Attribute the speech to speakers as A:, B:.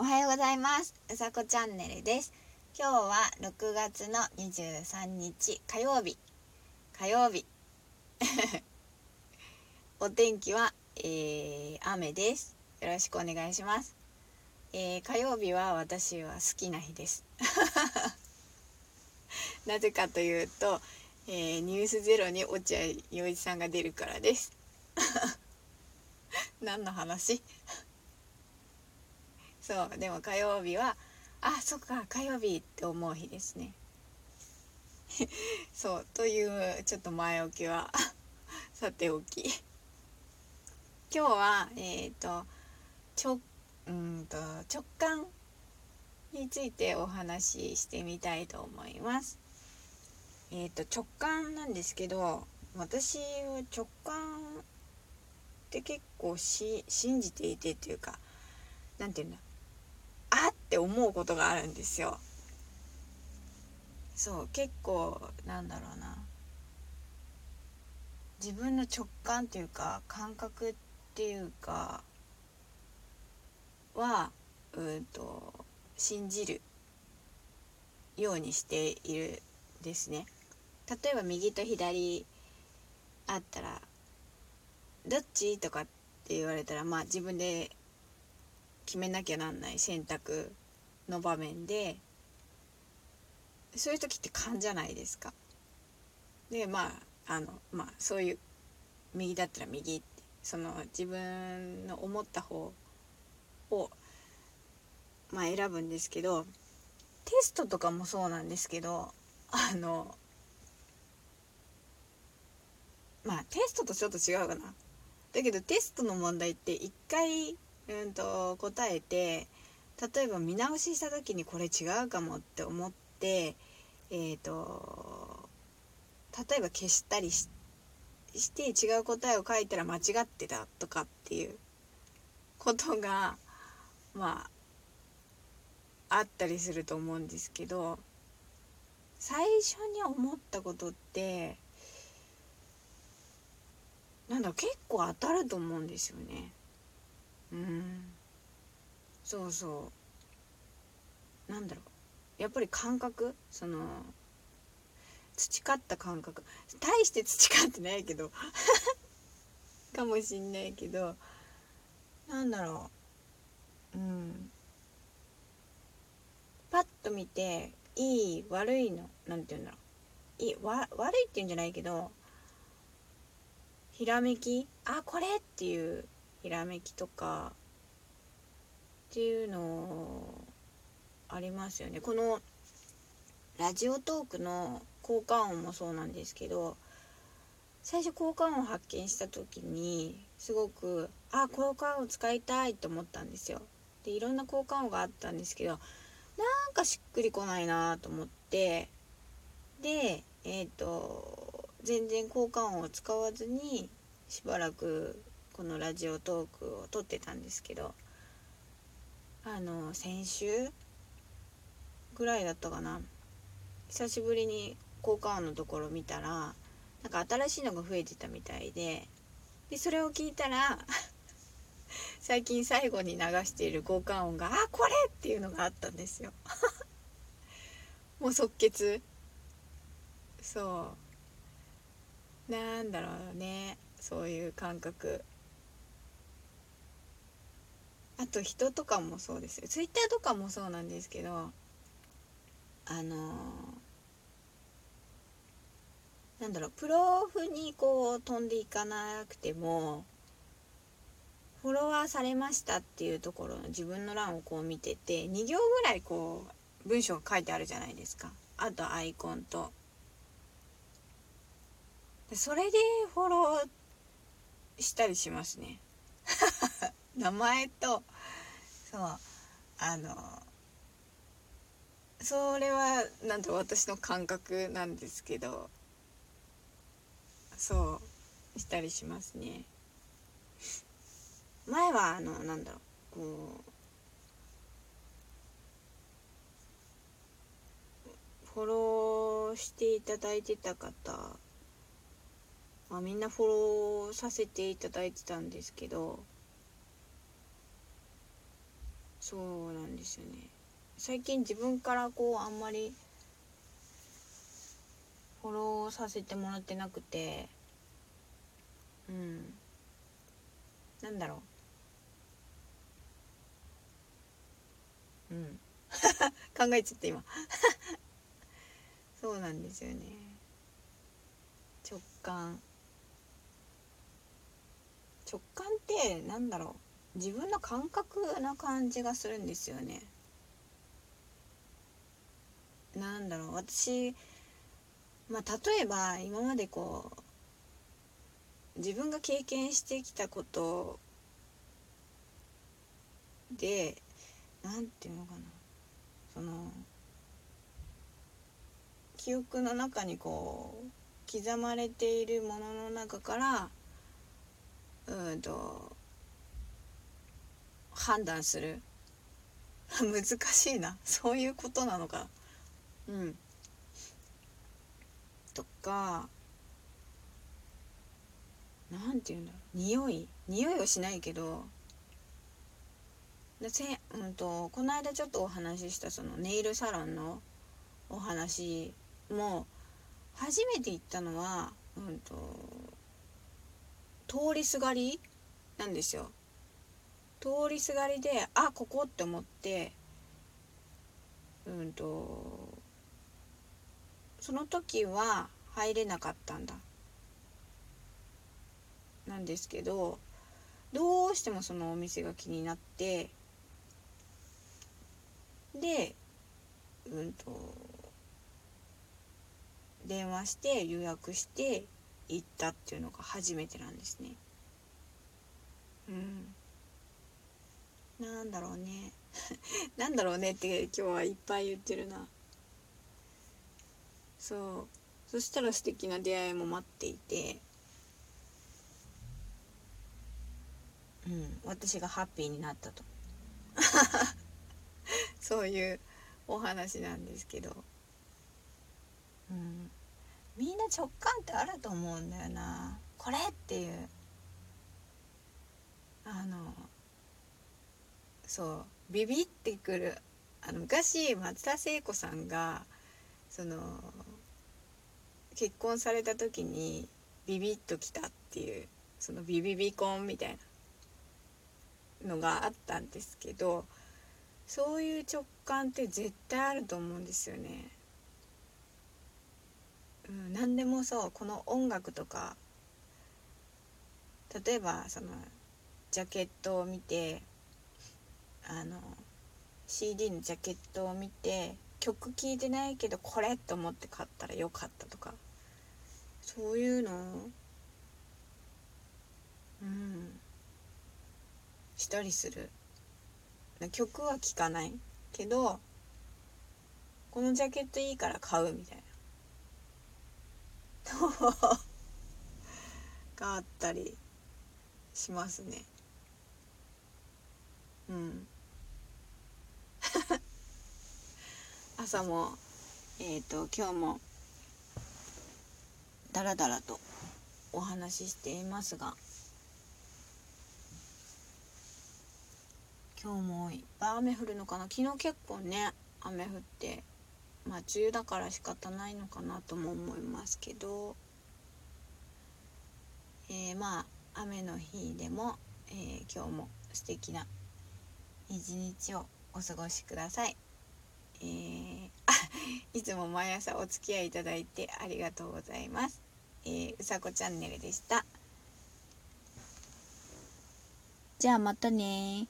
A: おはようございます。うさこチャンネルです。今日は6月の23日火曜日。火曜日。お天気は、えー、雨です。よろしくお願いします、えー、火曜日は私は好きな日です。なぜかというと、えー、ニュースゼロに落合陽一さんが出るからです。何の話？そうでも火曜日はあそっか火曜日って思う日ですね そうというちょっと前置きは さておき今日はえっ、ー、と直うんと直感についてお話ししてみたいと思います。えっ、ー、と直感なんですけど私は直感って結構し信じていてっていうか何て言うんだって思うことがあるんですよ。そう結構なんだろうな自分の直感っていうか感覚っていうかはうんと信じるようにしているですね。例えば右と左あったら「どっち?」とかって言われたらまあ自分で決めなきゃなんない選択の場面でそういう時って勘じゃないですか。でまああのまあそういう右だったら右ってその自分の思った方をまあ選ぶんですけどテストとかもそうなんですけどあのまあテストとちょっと違うかな。だけどテストの問題って一回うんと答えて例えば見直しした時にこれ違うかもって思ってえっ、ー、と例えば消したりして違う答えを書いたら間違ってたとかっていうことがまああったりすると思うんですけど最初に思ったことってなんだ結構当たると思うんですよね。うんそうそうなんだろう。やっぱり感覚？その培った感覚。大して培ってないけど。かもしんないけど。なんだろう。うん。パッと見ていい悪いの何て言うんだろう。いいわ悪いっていうんじゃないけどひらめき？あこれっていうひらめきとかっていうのをありますよねこのラジオトークの効果音もそうなんですけど最初効果音を発見した時にすごくあ効果音使いたいと思ったんですよ。でいろんな効果音があったんですけどなんかしっくりこないなと思ってでえっ、ー、と全然効果音を使わずにしばらくこのラジオトークを撮ってたんですけどあの先週ぐらいだったかな。久しぶりに効果音のところ見たらなんか新しいのが増えてたみたいででそれを聞いたら 最近最後に流している効果音が「あこれ!」っていうのがあったんですよ。もう即決。そう。なんだろうね。そういう感覚。あと人とかもそうですよ。ツイッターとかもそうなんですけどあのー、なんだろうプロフにこう飛んでいかなくてもフォロワーされましたっていうところの自分の欄をこう見てて2行ぐらいこう文章が書いてあるじゃないですか。あとアイコンと。それでフォローしたりしますね。名前とそうあのそれはなんと私の感覚なんですけどそうしたりしますね。前はあのなんだろうこうフォローしていただいてた方まあ、みんなフォローさせていただいてたんですけどそうなんですよね。最近自分からこうあんまりフォローさせてもらってなくてうん。なんだろう。うん。考えちゃった今。そうなんですよね。直感。直感ってなんだろう。自分の感覚な感じがするんですよね。なんだろう。私まあ例えば今までこう自分が経験してきたことで何て言うのかな。その記憶の中にこう刻まれているものの中からうんと判断する。難しいな。そういうことなのか。うん。とかなんて言うんだろう。匂い？匂いはしないけどでせうんとこの間ちょっとお話ししたそのネイルサロンのお話も初めて行ったのはうんと通りすがりなんですよ。通りすがりであここって思ってうんとその時は入れなかったんだ。なんですけどどうしてもそのお店が気になってでうんと電話して予約して行ったっていうのが初めてなんですね。うん。なんだろうね。なんだろうねって今日はいっぱい言ってるな。そう。そしたら素敵な出会いも待っていて。うん。私がハッピーになったと。そういうお話なんですけど。うん。みんな直感ってあると思うんだよな。これっていう。あのそう。ビビってくる。あの昔松田聖子さんがその結婚された時にビビッときたっていうそのビビビコンみたいなのがあったんですけどそういう直感って絶対あると思うんですよね。うん、何でもそうこの音楽とか例えばそのジャケットを見てあの CD のジャケットを見て曲聴いてないけどこれと思って買ったらよかったとか。そういうの？うん。したりする。曲は聴かないけどこのジャケットいいから買うみたいな。があったりしますね。うん。朝もえっ、ー、と今日もだらだらとお話ししていますが今日もいっぱい雨降るのかな昨日結構ね雨降ってまあ梅雨だから仕方ないのかなとも思いますけど、えー、まあ雨の日でも、えー、今日も素敵な一日をお過ごしください。えー、いつも毎朝お付き合いいただいてありがとうございます。えー、うさこチャンネルでした。じゃあまたね